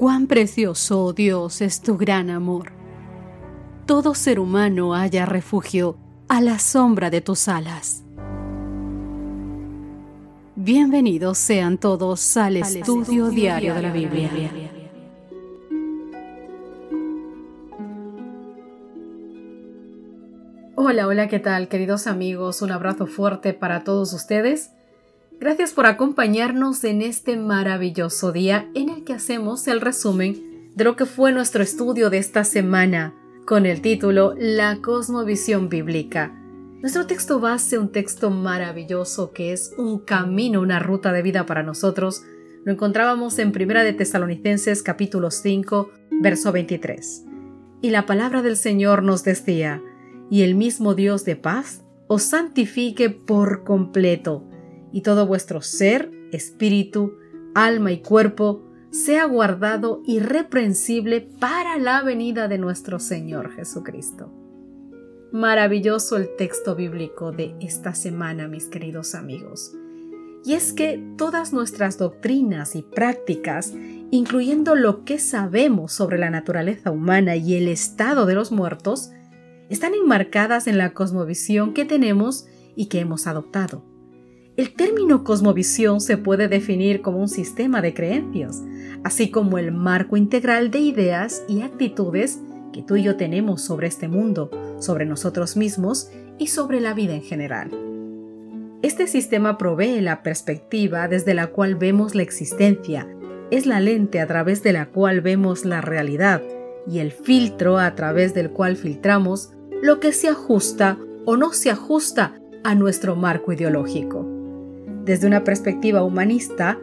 Cuán precioso, oh Dios, es tu gran amor. Todo ser humano haya refugio a la sombra de tus alas. Bienvenidos sean todos al, estudio, diario de la Biblia. Hola, hola, ¿qué tal queridos amigos? Un abrazo fuerte para todos ustedes. Gracias por acompañarnos en este maravilloso día en el que hacemos el resumen de lo que fue nuestro estudio de esta semana con el título La Cosmovisión Bíblica. Nuestro texto base, un texto maravilloso que es un camino, una ruta de vida para nosotros, lo encontrábamos en Primera de Tesalonicenses capítulo 5, verso 23. Y la palabra del Señor nos decía, y el mismo Dios de paz os santifique por completo y todo vuestro ser, espíritu, alma y cuerpo sea guardado irreprensible para la venida de nuestro Señor Jesucristo. Maravilloso el texto bíblico de esta semana, mis queridos amigos. Y es que todas nuestras doctrinas y prácticas, incluyendo lo que sabemos sobre la naturaleza humana y el estado de los muertos, están enmarcadas en la cosmovisión que tenemos y que hemos adoptado. El término cosmovisión se puede definir como un sistema de creencias, así como el marco integral de ideas y actitudes que tú y yo tenemos sobre este mundo, sobre nosotros mismos y sobre la vida en general. Este sistema provee la perspectiva desde la cual vemos la existencia, es la lente a través de la cual vemos la realidad y el filtro a través del cual filtramos lo que se ajusta o no se ajusta a nuestro marco ideológico. Desde una perspectiva humanista,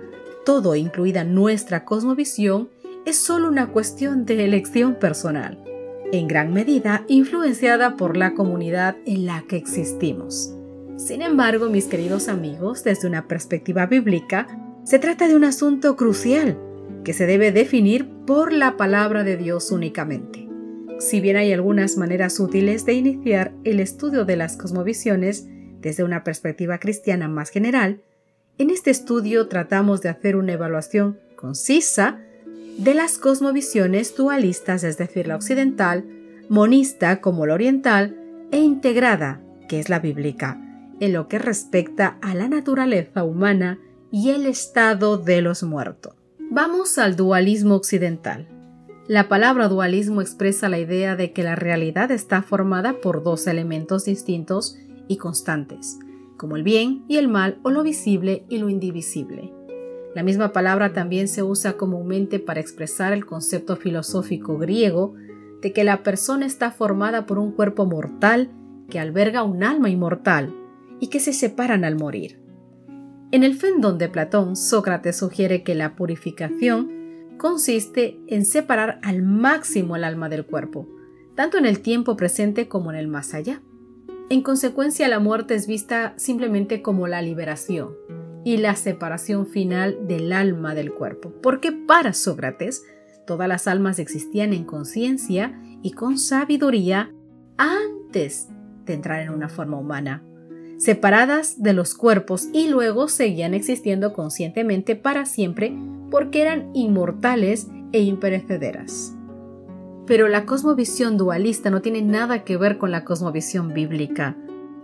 todo, incluida nuestra cosmovisión, es solo una cuestión de elección personal, en gran medida influenciada por la comunidad en la que existimos. Sin embargo, mis queridos amigos, desde una perspectiva bíblica, se trata de un asunto crucial que se debe definir por la palabra de Dios únicamente. Si bien hay algunas maneras útiles de iniciar el estudio de las cosmovisiones desde una perspectiva cristiana más general, en este estudio tratamos de hacer una evaluación concisa de las cosmovisiones dualistas, es decir, la occidental, monista como la oriental e integrada, que es la bíblica, en lo que respecta a la naturaleza humana y el estado de los muertos. Vamos al dualismo occidental. La palabra dualismo expresa la idea de que la realidad está formada por dos elementos distintos y constantes, como el bien y el mal o lo visible y lo indivisible. La misma palabra también se usa comúnmente para expresar el concepto filosófico griego de que la persona está formada por un cuerpo mortal que alberga un alma inmortal y que se separan al morir. En el Fendón de Platón, Sócrates sugiere que la purificación consiste en separar al máximo el alma del cuerpo, tanto en el tiempo presente como en el más allá. En consecuencia, la muerte es vista simplemente como la liberación y la separación final del alma del cuerpo, porque para Sócrates todas las almas existían en conciencia y con sabiduría antes de entrar en una forma humana, separadas de los cuerpos y luego seguían existiendo conscientemente para siempre porque eran inmortales e imperecederas. Pero la cosmovisión dualista no tiene nada que ver con la cosmovisión bíblica,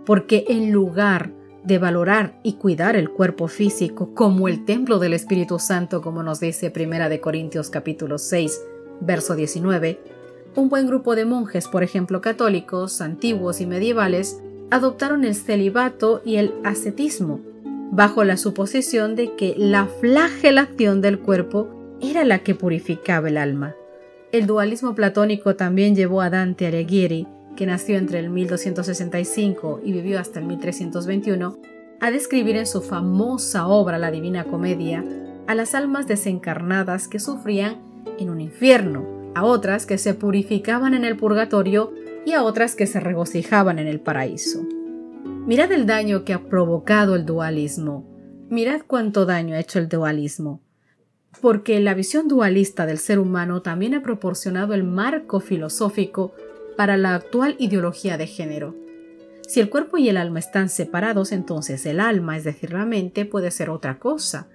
porque en lugar de valorar y cuidar el cuerpo físico como el templo del Espíritu Santo, como nos dice Primera de Corintios capítulo 6, verso 19, un buen grupo de monjes, por ejemplo católicos, antiguos y medievales, adoptaron el celibato y el ascetismo, bajo la suposición de que la flagelación del cuerpo era la que purificaba el alma. El dualismo platónico también llevó a Dante Alighieri, que nació entre el 1265 y vivió hasta el 1321, a describir en su famosa obra La Divina Comedia a las almas desencarnadas que sufrían en un infierno, a otras que se purificaban en el purgatorio y a otras que se regocijaban en el paraíso. Mirad el daño que ha provocado el dualismo. Mirad cuánto daño ha hecho el dualismo porque la visión dualista del ser humano también ha proporcionado el marco filosófico para la actual ideología de género. Si el cuerpo y el alma están separados, entonces el alma, es decir, la mente, puede ser otra cosa.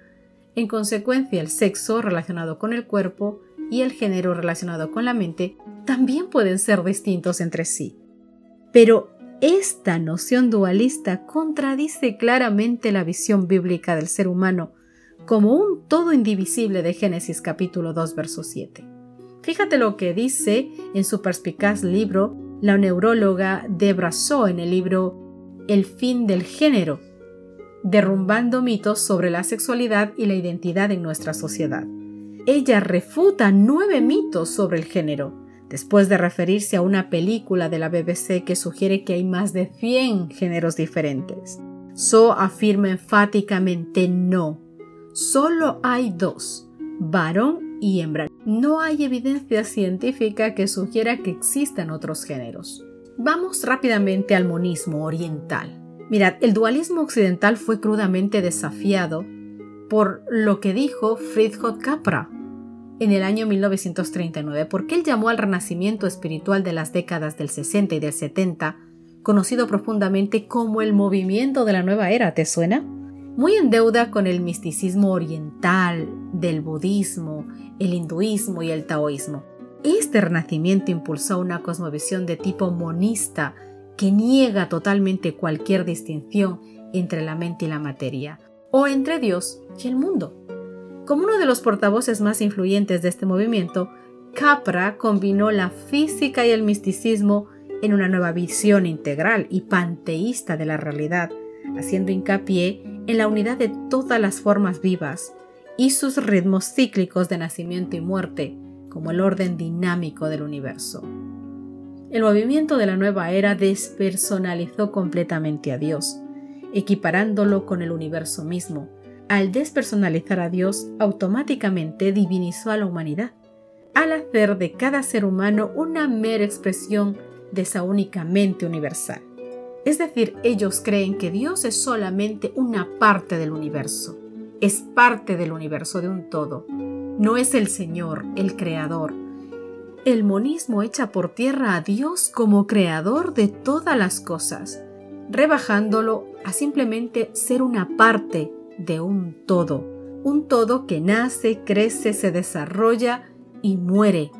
En consecuencia, el sexo relacionado con el cuerpo y el género relacionado con la mente también pueden ser distintos entre sí. Pero esta noción dualista contradice claramente la visión bíblica del ser humano como un todo indivisible de Génesis capítulo 2 verso 7. Fíjate lo que dice en su perspicaz libro la neuróloga Debra So en el libro El fin del género, derrumbando mitos sobre la sexualidad y la identidad en nuestra sociedad. Ella refuta nueve mitos sobre el género, después de referirse a una película de la BBC que sugiere que hay más de 100 géneros diferentes. So afirma enfáticamente no, solo hay dos, varón y hembra. No hay evidencia científica que sugiera que existan otros géneros. Vamos rápidamente al monismo oriental. Mirad, el dualismo occidental fue crudamente desafiado por lo que dijo Friedrich Capra en el año 1939, porque él llamó al renacimiento espiritual de las décadas del 60 y del 70, conocido profundamente como el movimiento de la nueva era, ¿te suena? Muy en deuda con el misticismo oriental, del budismo, el hinduismo y el taoísmo. Este renacimiento impulsó una cosmovisión de tipo monista que niega totalmente cualquier distinción entre la mente y la materia, o entre Dios y el mundo. Como uno de los portavoces más influyentes de este movimiento, Capra combinó la física y el misticismo en una nueva visión integral y panteísta de la realidad, haciendo hincapié en la unidad de todas las formas vivas y sus ritmos cíclicos de nacimiento y muerte, como el orden dinámico del universo. El movimiento de la nueva era despersonalizó completamente a Dios, equiparándolo con el universo mismo, al despersonalizar a Dios, automáticamente divinizó a la humanidad, al hacer de cada ser humano una mera expresión de esa única mente universal. Es decir, ellos creen que Dios es solamente una parte del universo, es parte del universo de un todo, no es el Señor, el Creador. El monismo echa por tierra a Dios como creador de todas las cosas, rebajándolo a simplemente ser una parte de un todo, un todo que nace, crece, se desarrolla y muere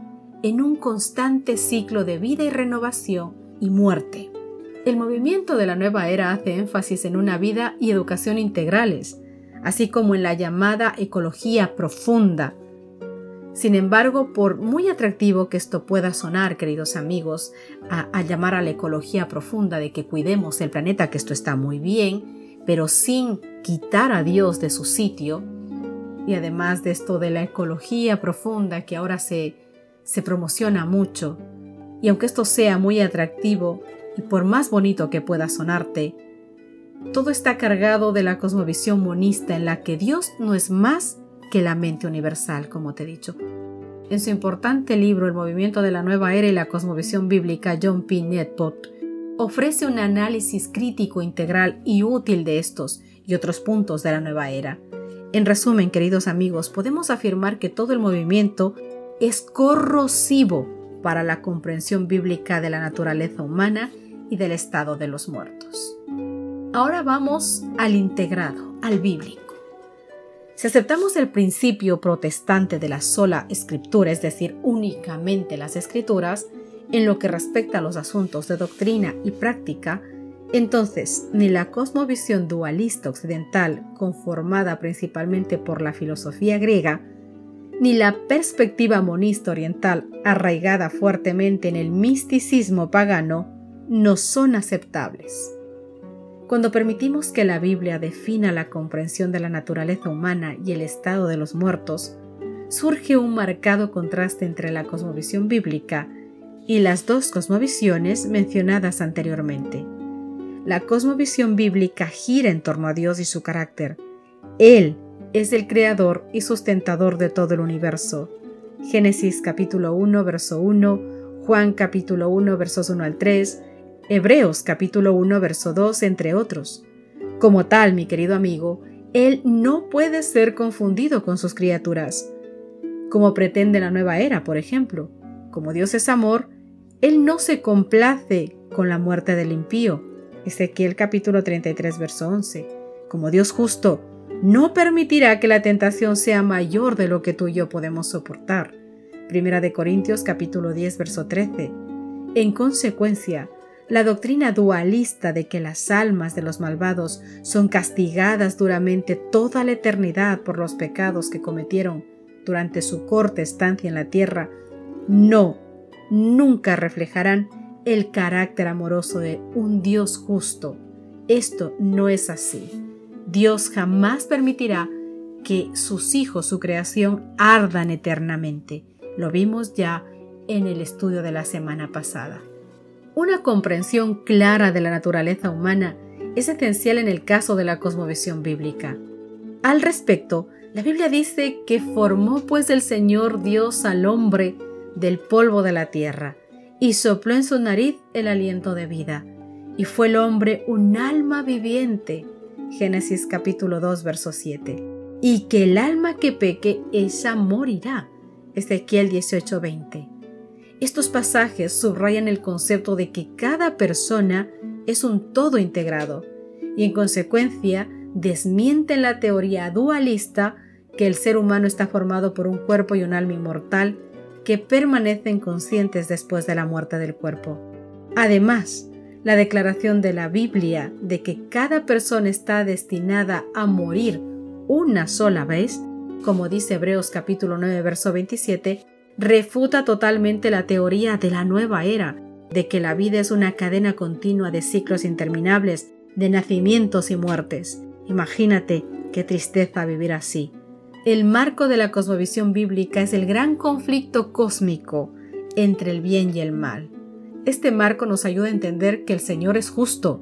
en un constante ciclo de vida y renovación y muerte. El movimiento de la nueva era hace énfasis en una vida y educación integrales, así como en la llamada ecología profunda. Sin embargo, por muy atractivo que esto pueda sonar, queridos amigos, a, llamar a la ecología profunda de que cuidemos el planeta, que esto está muy bien, pero sin quitar a Dios de su sitio. Y además de esto de la ecología profunda que ahora se, se promociona mucho. Y aunque esto sea muy atractivo y por más bonito que pueda sonarte, todo está cargado de la cosmovisión monista en la que Dios no es más que la mente universal, como te he dicho. En su importante libro El movimiento de la nueva era y la cosmovisión bíblica, John P. Netpot ofrece un análisis crítico integral y útil de estos y otros puntos de la nueva era. En resumen, queridos amigos, podemos afirmar que todo el movimiento es corrosivo para la comprensión bíblica de la naturaleza humana y del estado de los muertos. Ahora vamos al integrado, al bíblico. Si aceptamos el principio protestante de la sola escritura, es decir, únicamente las escrituras, en lo que respecta a los asuntos de doctrina y práctica, entonces ni la cosmovisión dualista occidental, conformada principalmente por la filosofía griega, ni la perspectiva monista oriental, arraigada fuertemente en el misticismo pagano, no son aceptables. Cuando permitimos que la Biblia defina la comprensión de la naturaleza humana y el estado de los muertos, surge un marcado contraste entre la cosmovisión bíblica y las dos cosmovisiones mencionadas anteriormente. La cosmovisión bíblica gira en torno a Dios y su carácter. Él es el creador y sustentador de todo el universo. Génesis capítulo 1, verso 1, Juan capítulo 1, versos 1 al 3, Hebreos capítulo 1, verso 2, entre otros. Como tal, mi querido amigo, Él no puede ser confundido con sus criaturas, como pretende la nueva era, por ejemplo. Como Dios es amor, él no se complace con la muerte del impío. Ezequiel capítulo 33, verso 11. Como Dios justo, no permitirá que la tentación sea mayor de lo que tú y yo podemos soportar. Primera de Corintios capítulo 10 verso 13. En consecuencia, la doctrina dualista de que las almas de los malvados son castigadas duramente toda la eternidad por los pecados que cometieron durante su corta estancia en la tierra, no, nunca reflejarán el carácter amoroso de un Dios justo. Esto no es así. Dios jamás permitirá que sus hijos, su creación, ardan eternamente. Lo vimos ya en el estudio de la semana pasada. Una comprensión clara de la naturaleza humana es esencial en el caso de la cosmovisión bíblica. Al respecto, la Biblia dice que formó pues el Señor Dios al hombre del polvo de la tierra y sopló en su nariz el aliento de vida, y fue el hombre un alma viviente. Génesis capítulo 2 verso 7. Y que el alma que peque, esa morirá. Ezequiel 18:20. Estos pasajes subrayan el concepto de que cada persona es un todo integrado y en consecuencia desmienten la teoría dualista que el ser humano está formado por un cuerpo y un alma inmortal que permanecen conscientes después de la muerte del cuerpo. Además, la declaración de la Biblia de que cada persona está destinada a morir una sola vez, como dice Hebreos capítulo 9 verso 27, refuta totalmente la teoría de la nueva era, de que la vida es una cadena continua de ciclos interminables, de nacimientos y muertes. Imagínate qué tristeza vivir así. El marco de la cosmovisión bíblica es el gran conflicto cósmico entre el bien y el mal. Este marco nos ayuda a entender que el Señor es justo.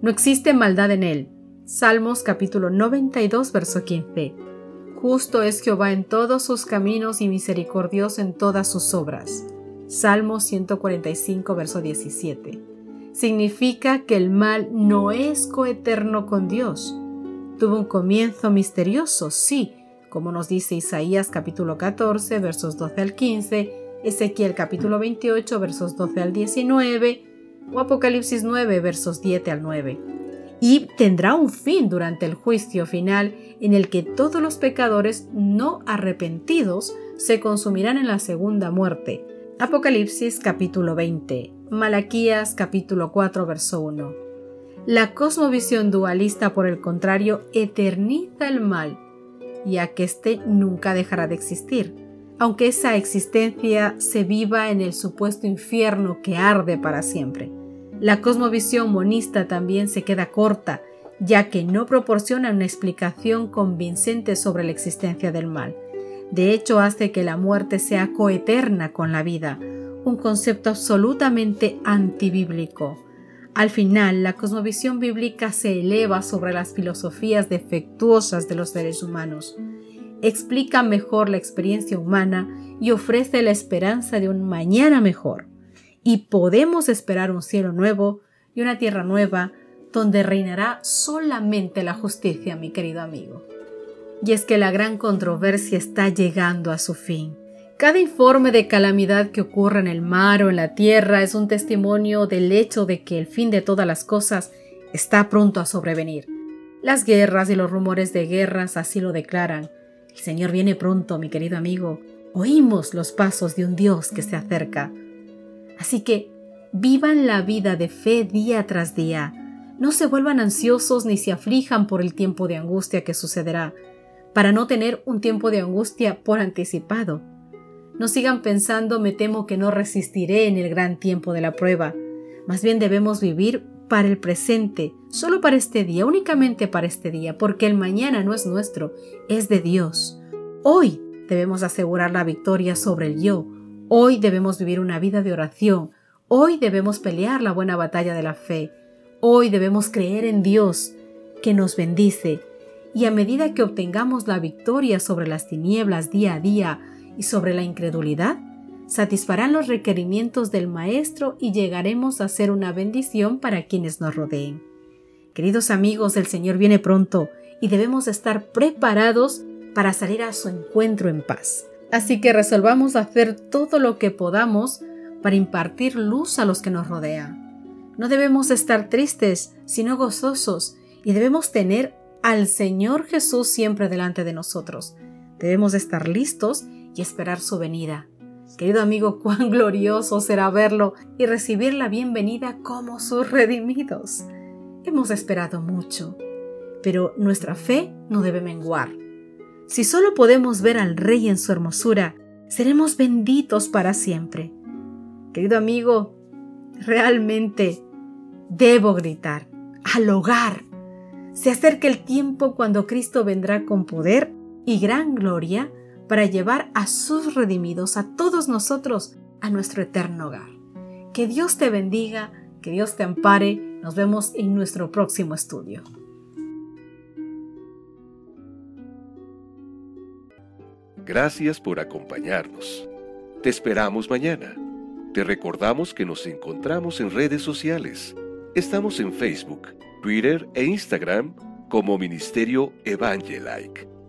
No existe maldad en él. Salmos capítulo 92 verso 15. Justo es Jehová en todos sus caminos y misericordioso en todas sus obras. Salmo 145, verso 17. Significa que el mal no es coeterno con Dios. Tuvo un comienzo misterioso, sí, como nos dice Isaías capítulo 14, versos 12 al 15, Ezequiel capítulo 28, versos 12 al 19, o Apocalipsis 9, versos 10 al 9 y tendrá un fin durante el juicio final en el que todos los pecadores no arrepentidos se consumirán en la segunda muerte. Apocalipsis capítulo 20, Malaquías capítulo 4 verso 1. La cosmovisión dualista, por el contrario, eterniza el mal, ya que éste nunca dejará de existir, aunque esa existencia se viva en el supuesto infierno que arde para siempre. La cosmovisión monista también se queda corta, ya que no proporciona una explicación convincente sobre la existencia del mal. De hecho, hace que la muerte sea coeterna con la vida, un concepto absolutamente antibíblico. Al final, la cosmovisión bíblica se eleva sobre las filosofías defectuosas de los seres humanos, explica mejor la experiencia humana y ofrece la esperanza de un mañana mejor y podemos esperar un cielo nuevo y una tierra nueva donde reinará solamente la justicia, mi querido amigo. Y es que la gran controversia está llegando a su fin. Cada informe de calamidad que ocurre en el mar o en la tierra es un testimonio del hecho de que el fin de todas las cosas está pronto a sobrevenir. Las guerras y los rumores de guerras así lo declaran. El Señor viene pronto, mi querido amigo. Oímos los pasos de un Dios que se acerca. Así que vivan la vida de fe día tras día. No se vuelvan ansiosos ni se aflijan por el tiempo de angustia que sucederá, para no tener un tiempo de angustia por anticipado. No sigan pensando me temo que no resistiré en el gran tiempo de la prueba. Más bien debemos vivir para el presente, solo para este día, únicamente para este día, porque el mañana no es nuestro, es de Dios. Hoy debemos asegurar la victoria sobre el yo, Hoy debemos vivir una vida de oración. Hoy debemos pelear la buena batalla de la fe. Hoy debemos creer en Dios, que nos bendice. Y a medida que obtengamos la victoria sobre las tinieblas día a día y sobre la incredulidad, satisfarán los requerimientos del Maestro y llegaremos a ser una bendición para quienes nos rodeen. Queridos amigos, el Señor viene pronto y debemos estar preparados para salir a su encuentro en paz. Así que resolvamos hacer todo lo que podamos para impartir luz a los que nos rodean. No debemos estar tristes, sino gozosos, y debemos tener al Señor Jesús siempre delante de nosotros. Debemos estar listos y esperar su venida. Querido amigo, cuán glorioso será verlo y recibir la bienvenida como sus redimidos. Hemos esperado mucho, pero nuestra fe no debe menguar. Si solo podemos ver al Rey en su hermosura, seremos benditos para siempre. Querido amigo, realmente debo gritar, al hogar. Se acerca el tiempo cuando Cristo vendrá con poder y gran gloria para llevar a sus redimidos, a todos nosotros, a nuestro eterno hogar. Que Dios te bendiga, que Dios te ampare. Nos vemos en nuestro próximo estudio. Gracias por acompañarnos. Te esperamos mañana. Te recordamos que nos encontramos en redes sociales. Estamos en Facebook, Twitter e Instagram como Ministerio Evangelike.